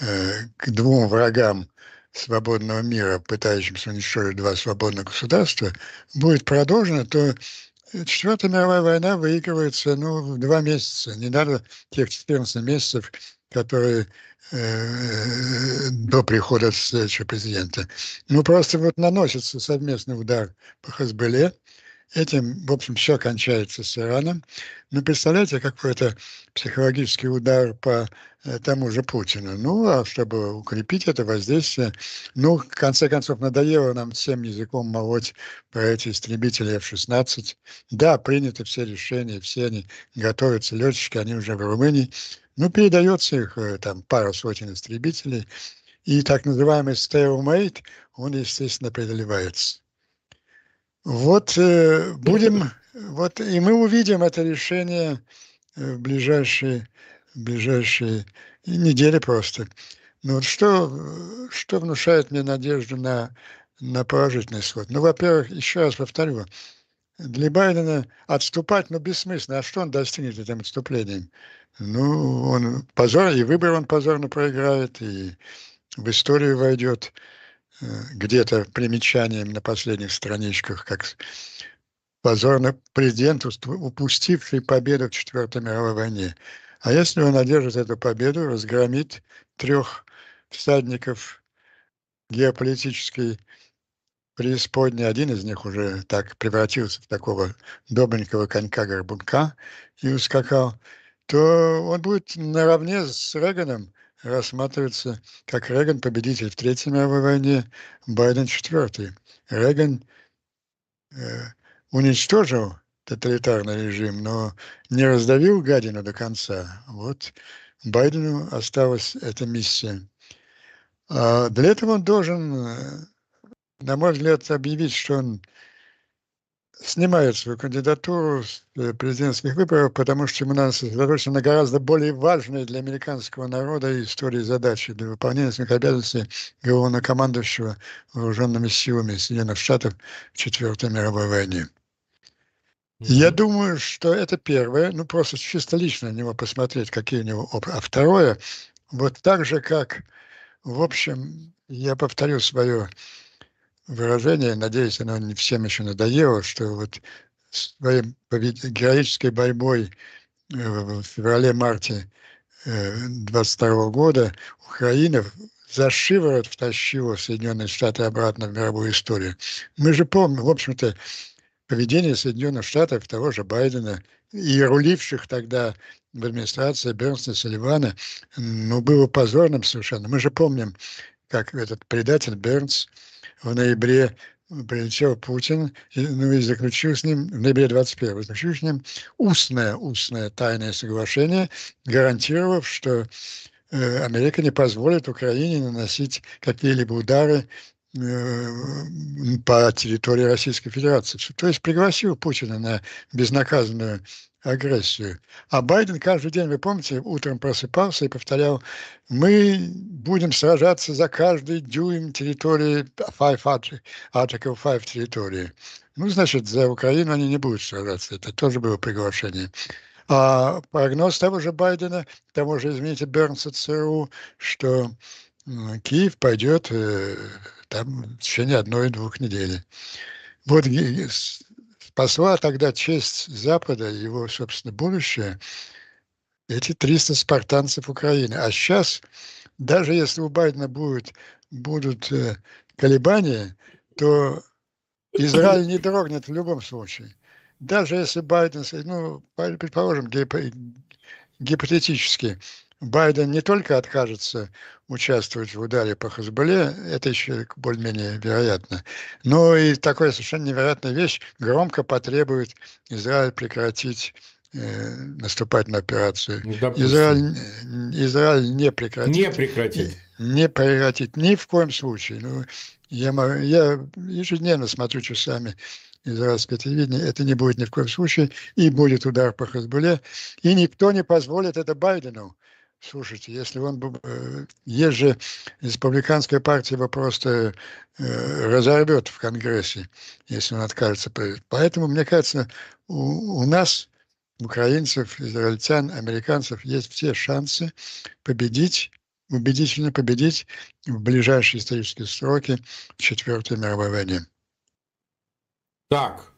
э, к двум врагам свободного мира, пытающимся уничтожить два свободных государства, будет продолжена, то Четвертая мировая война выигрывается ну, в два месяца. Не надо тех 14 месяцев, которые э, до прихода следующего президента. Ну, просто вот наносится совместный удар по Хазбеле, Этим, в общем, все кончается с Ираном. Но представляете, какой это психологический удар по э, тому же Путину. Ну, а чтобы укрепить это воздействие, ну, в конце концов, надоело нам всем языком молоть про эти истребители F-16. Да, приняты все решения, все они готовятся, летчики, они уже в Румынии. Ну, передается их э, там пару сотен истребителей. И так называемый stalemate, он, естественно, преодолевается. Вот э, будем, вот и мы увидим это решение э, в ближайшие, в ближайшие недели просто. Ну вот что, что внушает мне надежду на, на положительный исход? Ну, во-первых, еще раз повторю, для Байдена отступать, ну, бессмысленно. А что он достигнет этим отступлением? Ну, он позор, и выбор он позорно проиграет, и в историю войдет где-то примечанием на последних страничках, как позорно президент, упустивший победу в Четвертой мировой войне. А если он одержит эту победу, разгромит трех всадников геополитической преисподней, один из них уже так превратился в такого добренького конька-горбунка и ускакал, то он будет наравне с Реганом рассматривается как Реган победитель в Третьей мировой войне, Байден четвертый. Реган э, уничтожил тоталитарный режим, но не раздавил гадину до конца. Вот Байдену осталась эта миссия. А для этого он должен, э, на мой взгляд, объявить, что он снимает свою кандидатуру с э, президентских выборов, потому что ему надо сосредоточиться на гораздо более важные для американского народа и истории задачи для выполнения своих обязанностей главнокомандующего вооруженными силами Соединенных Штатов в Четвертой мировой войне. Я думаю, что это первое, ну просто чисто лично на него посмотреть, какие у него опыты. А второе, вот так же, как, в общем, я повторю свое выражение, надеюсь, оно не всем еще надоело, что вот своей героической борьбой в феврале-марте 22 года Украина за шиворот втащила Соединенные Штаты обратно в мировую историю. Мы же помним, в общем-то, поведение Соединенных Штатов, того же Байдена и руливших тогда в администрации Бернса Салливана, ну, было позорным совершенно. Мы же помним, как этот предатель Бернс в ноябре прилетел Путин, ну и заключил с ним, в ноябре 21 заключил с ним устное, устное тайное соглашение, гарантировав, что э, Америка не позволит Украине наносить какие-либо удары э, по территории Российской Федерации. То есть пригласил Путина на безнаказанную агрессию. А Байден каждый день, вы помните, утром просыпался и повторял, мы будем сражаться за каждый дюйм территории Five Article 5 территории. Ну, значит, за Украину они не будут сражаться. Это тоже было приглашение. А прогноз того же Байдена, того же, извините, Бернса ЦРУ, что Киев пойдет э, там в течение одной-двух недель. Вот спасла тогда честь Запада, его, собственно, будущее, эти 300 спартанцев Украины. А сейчас, даже если у Байдена будет, будут э, колебания, то Израиль не дрогнет в любом случае. Даже если Байден, ну, предположим, гипотетически, Байден не только откажется участвовать в ударе по Хазбале, это еще более-менее вероятно, но и такая совершенно невероятная вещь громко потребует Израиль прекратить э, наступательную операцию. Ну, Израиль, Израиль не прекратит. Не прекратит. Не прекратит ни в коем случае. Ну, я, я ежедневно смотрю часами израильское телевидение, это не будет ни в коем случае, и будет удар по Хазбуле, и никто не позволит это Байдену. Слушайте, если он... Э, есть же республиканская партия его просто э, разорвет в Конгрессе, если он откажется. Поэтому, мне кажется, у, у нас, украинцев, израильтян, американцев, есть все шансы победить, убедительно победить в ближайшие исторические сроки Четвертой мировой войне. Так,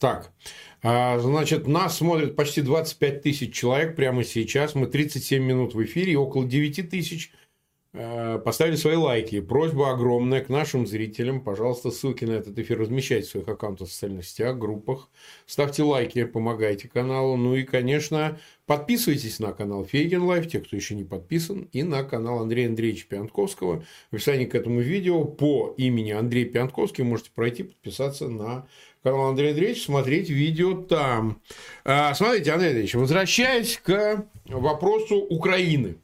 так. А, значит, нас смотрят почти 25 тысяч человек прямо сейчас. Мы 37 минут в эфире, и около 9 тысяч а, поставили свои лайки. Просьба огромная к нашим зрителям. Пожалуйста, ссылки на этот эфир размещайте в своих аккаунтах в социальных сетях, группах. Ставьте лайки, помогайте каналу. Ну и, конечно, подписывайтесь на канал Фейгин Live, те, кто еще не подписан, и на канал Андрея Андреевича Пионтковского. В описании к этому видео по имени Андрей Пионтковский можете пройти, подписаться на канал Андрей Андреевич, смотреть видео там. А, смотрите, Андрей Андреевич, возвращаясь к вопросу Украины.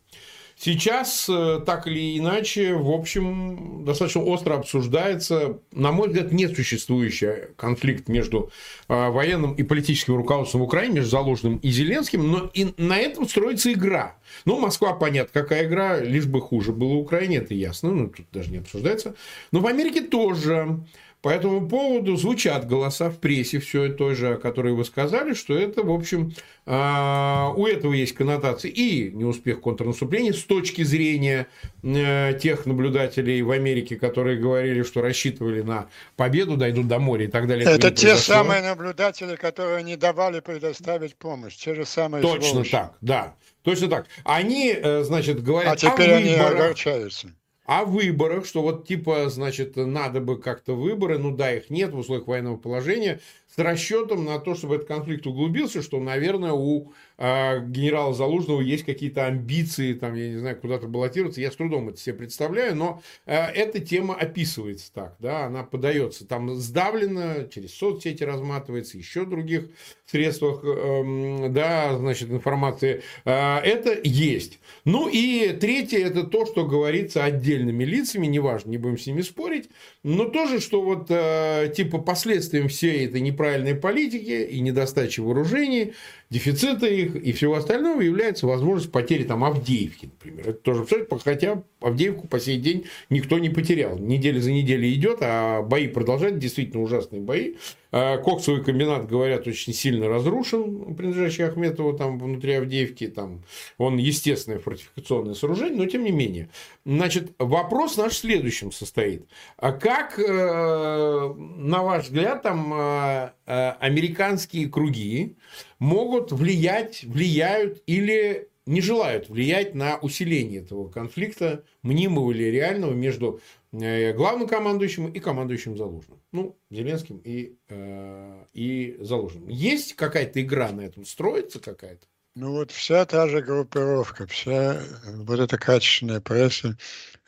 Сейчас, э, так или иначе, в общем, достаточно остро обсуждается, на мой взгляд, несуществующий конфликт между э, военным и политическим руководством Украины, между Заложенным и Зеленским, но и на этом строится игра. Ну, Москва, понятно, какая игра, лишь бы хуже было Украине, это ясно, ну, тут даже не обсуждается. Но в Америке тоже по этому поводу звучат голоса в прессе, все той же, которые вы сказали, что это, в общем, а, у этого есть коннотации и неуспех контрнаступления с точки зрения э, тех наблюдателей в Америке, которые говорили, что рассчитывали на победу, дойдут до моря и так далее. Это те произошло. самые наблюдатели, которые не давали предоставить помощь, те же самые Точно сволочи. так, да. Точно так. Они, э, значит, говорят... А теперь они огорчаются о выборах, что вот типа, значит, надо бы как-то выборы, ну да, их нет в условиях военного положения, с расчетом на то, чтобы этот конфликт углубился, что, наверное, у генерала Залужного есть какие-то амбиции, там, я не знаю, куда-то баллотироваться. Я с трудом это себе представляю, но э, эта тема описывается так, да, она подается там сдавленно, через соцсети разматывается, еще других средствах, э, да, значит, информации. Э, это есть. Ну и третье, это то, что говорится отдельными лицами, неважно, не будем с ними спорить, но тоже, что вот э, типа последствием всей этой неправильной политики и недостачи вооружений, дефицита их и всего остального является возможность потери там Авдеевки, например. Это тоже хотя Авдеевку по сей день никто не потерял. Неделя за неделей идет, а бои продолжаются, действительно ужасные бои. А коксовый комбинат, говорят, очень сильно разрушен, принадлежащий Ахметову там внутри Авдеевки. Там, он естественное фортификационное сооружение, но тем не менее. Значит, вопрос наш в следующем состоит. А как, э, на ваш взгляд, там э, э, американские круги могут влиять, влияют или не желают влиять на усиление этого конфликта, мнимого или реального, между э, главным командующим и командующим Залужным. Ну, Зеленским и, э, и Залужным. Есть какая-то игра на этом? Строится какая-то? Ну вот вся та же группировка, вся вот эта качественная пресса,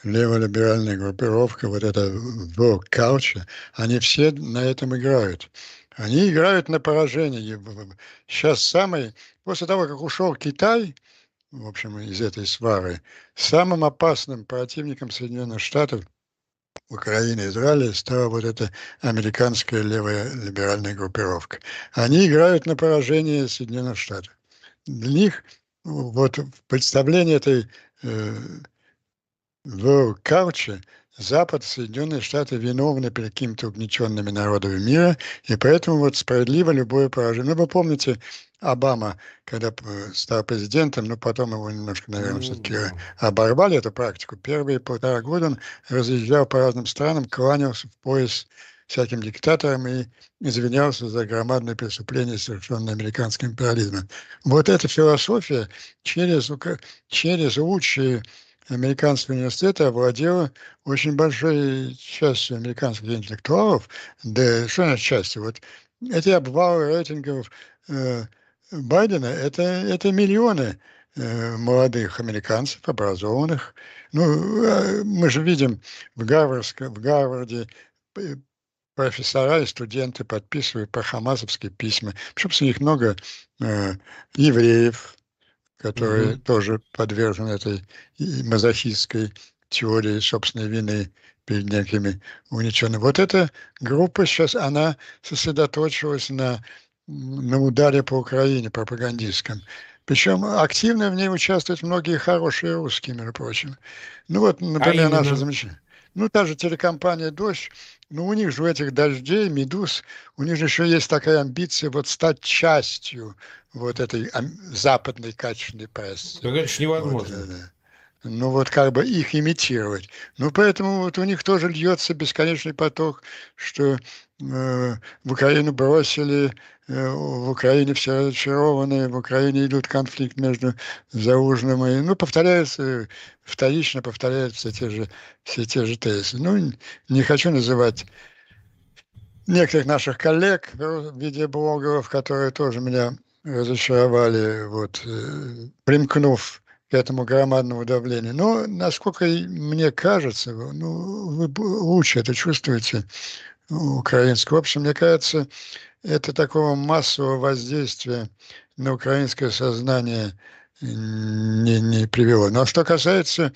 леволиберальная группировка, вот эта work culture, они все на этом играют. Они играют на поражение. Сейчас самый, после того, как ушел Китай, в общем, из этой свары, самым опасным противником Соединенных Штатов Украины и Израиля стала вот эта американская левая либеральная группировка. Они играют на поражение Соединенных Штатов. Для них вот представление этой э, Кауче Запад, Соединенные Штаты виновны перед какими-то угнетенными народами мира, и поэтому вот справедливо любое поражение. Ну, вы помните, Обама, когда стал президентом, но потом его немножко, наверное, все-таки оборвали эту практику. Первые полтора года он разъезжал по разным странам, кланялся в пояс всяким диктаторам и извинялся за громадные преступления, совершенные американским империализмом. Вот эта философия через, через лучшие американского университета овладела очень большой частью американских интеллектуалов, да что значит частью, вот эти обвалы рейтингов э, Байдена это, это миллионы э, молодых американцев, образованных. Ну, э, мы же видим в, Гарвардске, в Гарварде профессора и студенты подписывают по хамасовские письма. Причем среди них много э, евреев, которые mm-hmm. тоже подвержены этой мазохистской теории собственной вины перед некими уничтоженными. Вот эта группа сейчас, она сосредоточилась на, на ударе по Украине пропагандистском. Причем активно в ней участвуют многие хорошие русские, между прочим. Ну вот, например, а наша замечательная. Ну, та же телекомпания «Дождь», ну, у них же у этих «Дождей», «Медуз», у них же еще есть такая амбиция вот стать частью вот этой западной качественной прессы. Это же невозможно. Вот, да. Ну вот как бы их имитировать. Ну поэтому вот у них тоже льется бесконечный поток, что в Украину бросили, э, в Украине все разочарованы, в Украине идут конфликт между Заужным и... Ну повторяется, вторично повторяются те же, все те же тезисы. Ну не хочу называть некоторых наших коллег, видеоблогеров, которые тоже меня разочаровали, вот, э, примкнув к этому громадному давлению. Но, насколько мне кажется, ну, вы лучше это чувствуете, украинское общество, мне кажется, это такого массового воздействия на украинское сознание не, не привело. Но что касается,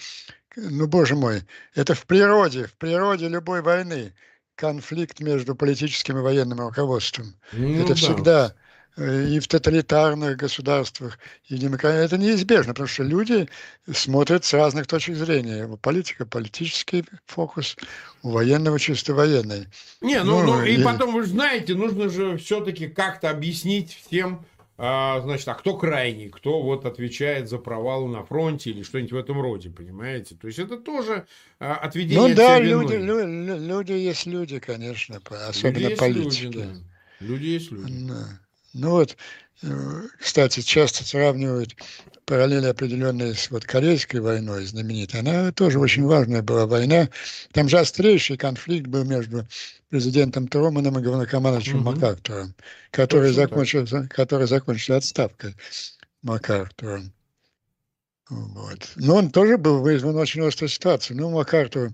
ну, боже мой, это в природе, в природе любой войны конфликт между политическим и военным руководством. Ну, это да. всегда и в тоталитарных государствах, и демократии. Это неизбежно, потому что люди смотрят с разных точек зрения. Политика политический фокус, у военного чисто военный. Не, ну, ну, ну и, и потом, вы же знаете, нужно же все-таки как-то объяснить всем, а, значит, а кто крайний, кто вот отвечает за провалы на фронте или что-нибудь в этом роде, понимаете? То есть это тоже а, отведение Ну да, люди, люди, люди есть люди, конечно, особенно люди политики. Люди, да. люди есть люди. Да. Ну вот, э, кстати, часто сравнивают параллели определенные с вот Корейской войной знаменитой. Она тоже очень важная была война. Там же острейший конфликт был между президентом Труманом и главнокомандующим угу. МакАртуром, который закончился, который закончился отставкой МакАртура. Вот. Но он тоже был вызван очень острой ситуацией. Ну, МакАртур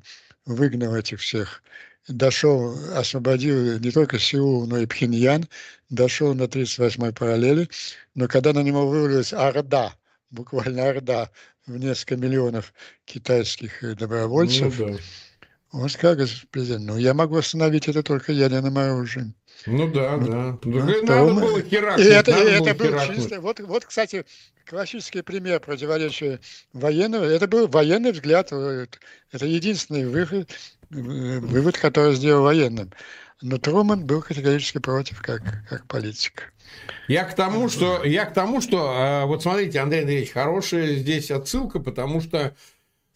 выгнал этих всех дошел, освободил не только Сеул, но и Пхеньян, дошел на 38-й параллели, но когда на него вывалилась орда, буквально орда в несколько миллионов китайских добровольцев, ну, да. он сказал, президент, ну я могу остановить это только ядерным оружием. Ну да, ну, да. Ну, надо было херакнуть. И это, и это был чисто... Вот, вот, кстати, классический пример противоречия военного. Это был военный взгляд. Это единственный выход, вывод, который сделал военным. Но Труман был категорически против, как, как политик. Я к тому, что, я к тому, что, а, вот смотрите, Андрей Андреевич, хорошая здесь отсылка, потому что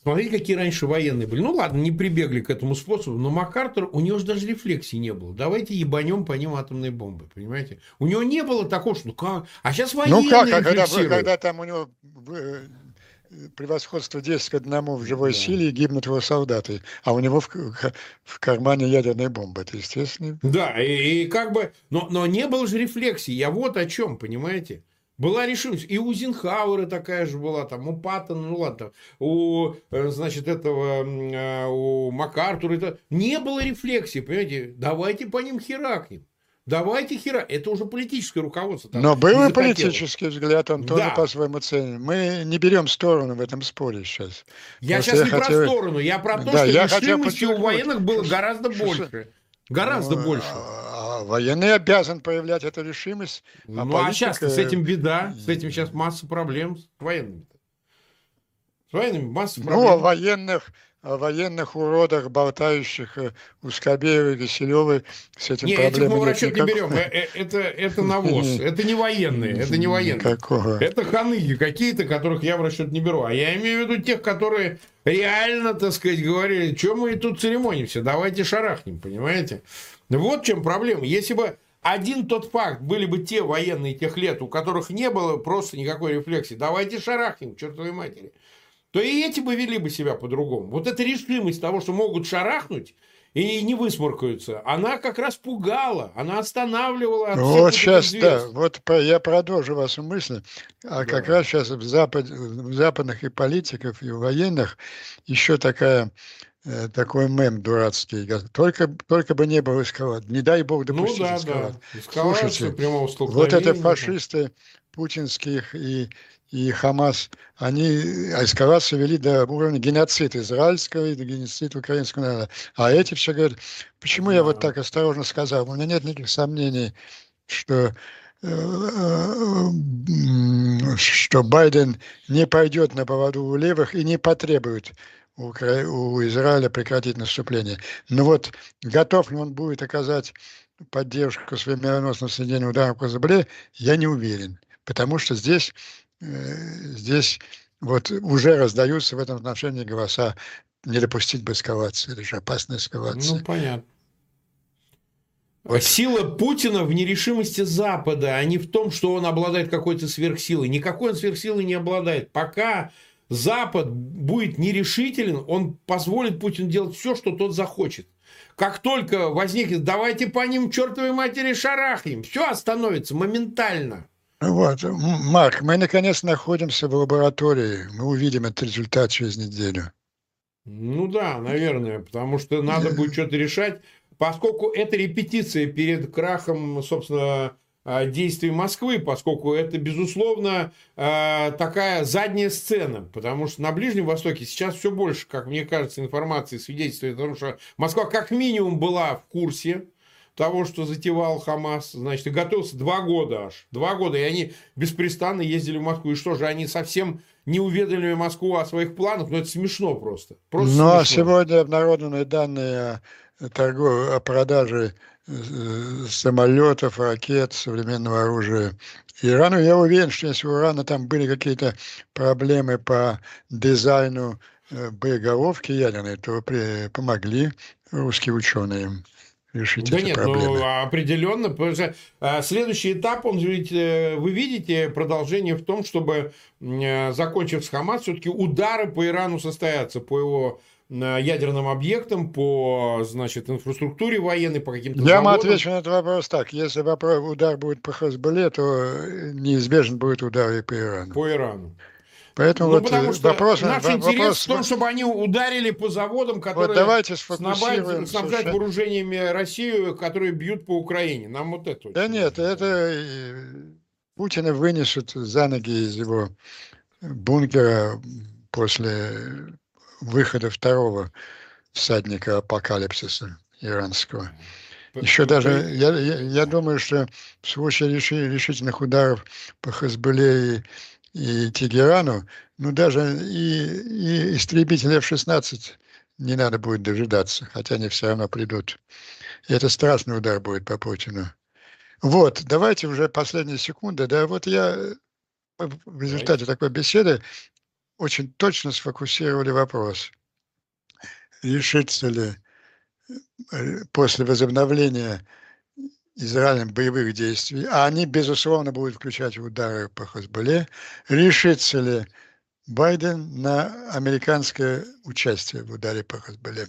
Смотрите, какие раньше военные были. Ну ладно, не прибегли к этому способу, но МакАртур, у него же даже рефлексии не было. Давайте ебанем по ним атомные бомбы, понимаете? У него не было такого, что ну как? А сейчас военные Ну как, а когда, когда там у него э, превосходство 10 к одному в живой да. силе и гибнут его солдаты, а у него в, в кармане ядерная бомба, это естественно. Да, и, и как бы, но, но не было же рефлексии, я вот о чем, понимаете? Была решимость. И у Зинхауэра такая же была, там, у Паттона, ну ладно, у, э, значит, этого, э, у МакАртура. Это... Не было рефлексии, понимаете? Давайте по ним херакнем. Давайте хера. Это уже политическое руководство. Там Но был и политический взгляд, он да. тоже по-своему ценен. Мы не берем сторону в этом споре сейчас. Я Просто сейчас я не хотел... про сторону, я про то, да, что решимости у военных было гораздо больше. Гораздо ну, больше. А, а военный обязан проявлять эту решимость. А ну, политика... а сейчас с этим беда. С этим сейчас масса проблем с военными. С военными масса проблем. Ну, а военных о военных уродах, болтающих э, у и Киселевой с этим не, проблемами этих мы в не берем. Э, э, это, это навоз. Это не военные. Это не военные. Какого? Это ханыги какие-то, которых я в расчет не беру. А я имею в виду тех, которые реально, так сказать, говорили, что мы тут церемонимся, давайте шарахнем, понимаете? Вот в чем проблема. Если бы один тот факт, были бы те военные тех лет, у которых не было просто никакой рефлексии, давайте шарахнем, чертовой матери то и эти бы вели бы себя по-другому. Вот эта решимость того, что могут шарахнуть, и не высморкаются. Она как раз пугала, она останавливала. вот сейчас, да, вот я продолжу вашу мысль. А да. как раз сейчас в, запад, в западных и политиков, и военных еще такая э, такой мем дурацкий. Только, только бы не было эскалации. Не дай бог допустить ну, да, эскалации. Да. Слушайте, вот это фашисты путинских и и Хамас, они эскалацию вели до уровня геноцида израильского и до геноцида украинского народа. А эти все говорят, почему я вот так осторожно сказал? У меня нет никаких сомнений, что э, что Байден не пойдет на поводу у левых и не потребует у, у Израиля прекратить наступление. Но вот готов ли он будет оказать поддержку своим мироносным соединениям ударом по земле, я не уверен. Потому что здесь Э, здесь вот уже раздаются в этом отношении голоса не допустить бы эскалации, это же опасная эскалация. Ну, понятно. Вот. Сила Путина в нерешимости Запада, а не в том, что он обладает какой-то сверхсилой. Никакой он сверхсилой не обладает. Пока Запад будет нерешителен, он позволит Путину делать все, что тот захочет. Как только возникнет, давайте по ним чертовой матери шарахнем, все остановится моментально. Вот, Марк, мы наконец находимся в лаборатории. Мы увидим этот результат через неделю. Ну да, наверное, потому что надо будет что-то решать, поскольку это репетиция перед крахом, собственно, а, действий Москвы, поскольку это, безусловно, а, такая задняя сцена, потому что на Ближнем Востоке сейчас все больше, как мне кажется, информации свидетельствует о том, что Москва как минимум была в курсе, того, что затевал Хамас, значит, и готовился два года аж. Два года, и они беспрестанно ездили в Москву. И что же, они совсем не уведомили Москву о своих планах? Ну, это смешно просто. просто ну, а сегодня обнародованы данные о, торгов... о продаже э, самолетов, ракет, современного оружия Ирану. Я уверен, что если у Ирана там были какие-то проблемы по дизайну э, боеголовки ядерной, то помогли русские ученые решить да эти нет, ну, проблемы. Ну, определенно. Потому что, а, следующий этап, он ведь, э, вы видите, продолжение в том, чтобы, э, закончив с Хамас, все-таки удары по Ирану состоятся, по его ядерным объектам, по значит, инфраструктуре военной, по каким-то Я заводам. вам отвечу на этот вопрос так. Если вопрос, удар будет по Хазбале, то неизбежен будет удар и по Ирану. По Ирану. Поэтому ну, вот потому э, что вопрос, наш вопрос, интерес в том, чтобы они ударили по заводам, которые вот давайте снабжают, снабжают вооружениями Россию, которые бьют по Украине. Нам вот это. Да нет, это э, Путина вынесут за ноги из его бункера после выхода второго всадника апокалипсиса иранского. Еще даже, я, я, я думаю, что в случае решительных ударов по Хазбуле и и Тегерану, ну даже и, и истребители F-16 не надо будет дожидаться, хотя они все равно придут. И это страшный удар будет по Путину. Вот, давайте уже последние секунды. Да, вот я в результате такой беседы очень точно сфокусировали вопрос, решится ли э, после возобновления Израилем боевых действий, а они, безусловно, будут включать удары по Хазбале, решится ли Байден на американское участие в ударе по Хазбале?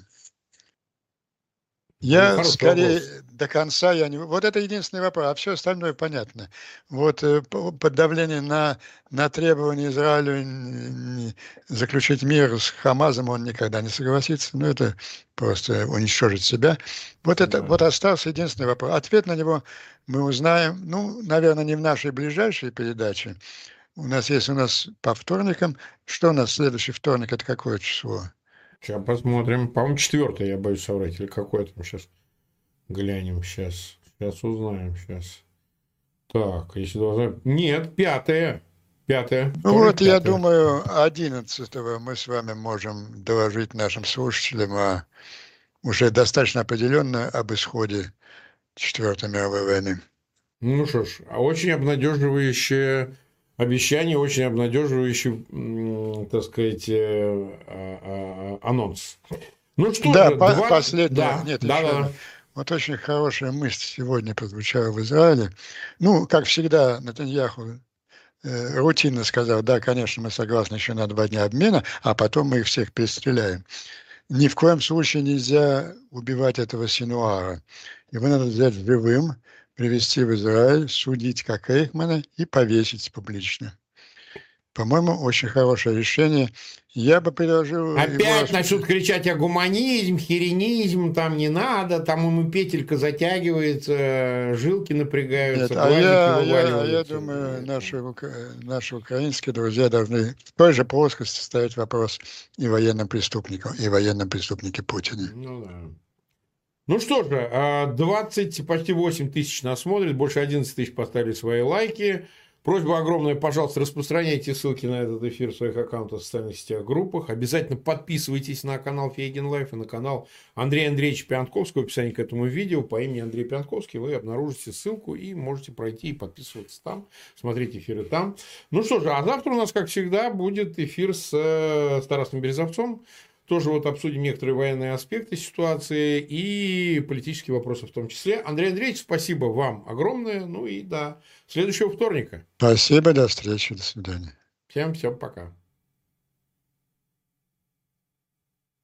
Я ну, скорее вопрос. до конца, я не... Вот это единственный вопрос, а все остальное понятно. Вот э, под давлением на, на требования Израилю заключить мир с Хамазом он никогда не согласится. Ну, это просто уничтожить себя. Вот это да. вот остался единственный вопрос. Ответ на него мы узнаем, ну, наверное, не в нашей ближайшей передаче. У нас есть у нас по вторникам. Что у нас следующий вторник? Это какое число? Сейчас посмотрим. По-моему, четвертое, я боюсь соврать. Или какое там сейчас глянем. Сейчас. Сейчас узнаем. Сейчас. Так, если должна... Нет, пятое. Пятое. Ну вот, пятое. я думаю, одиннадцатого мы с вами можем доложить нашим слушателям о уже достаточно определенно об исходе Четвертой мировой войны. Ну что ж, а очень обнадеживающее обещание, очень обнадеживающий, так сказать, э, а, а, анонс. Ну что да, же, по- два... последнее. Да, Нет, да, еще да. Вот очень хорошая мысль сегодня прозвучала в Израиле. Ну, как всегда, Натаньяху э, рутинно сказал, да, конечно, мы согласны еще на два дня обмена, а потом мы их всех перестреляем. Ни в коем случае нельзя убивать этого Синуара. Его надо взять живым, привести в Израиль, судить как Эйхмана и повесить публично. По-моему, очень хорошее решение. Я бы предложил... Опять его... начнут кричать о гуманизм, херенизм, там не надо, там ему петелька затягивается, жилки напрягаются, Нет, а я, я, а я думаю, наши, наши украинские друзья должны в той же плоскости ставить вопрос и военным преступникам, и военным преступнике Путина. Ну да. Ну что же, 20, а, почти 8 тысяч нас смотрит, больше 11 тысяч поставили свои лайки. Просьба огромная, пожалуйста, распространяйте ссылки на этот эфир в своих аккаунтах в социальных сетях, группах. Обязательно подписывайтесь на канал Фейгин Live и на канал Андрея Андреевича Пионтковского. В описании к этому видео по имени Андрей Пионтковский вы обнаружите ссылку и можете пройти и подписываться там, смотреть эфиры там. Ну что же, а завтра у нас, как всегда, будет эфир с э, Старостным Березовцом. Тоже вот обсудим некоторые военные аспекты ситуации и политические вопросы в том числе. Андрей Андреевич, спасибо вам огромное. Ну и до следующего вторника. Спасибо, до встречи, до свидания. Всем, всем пока.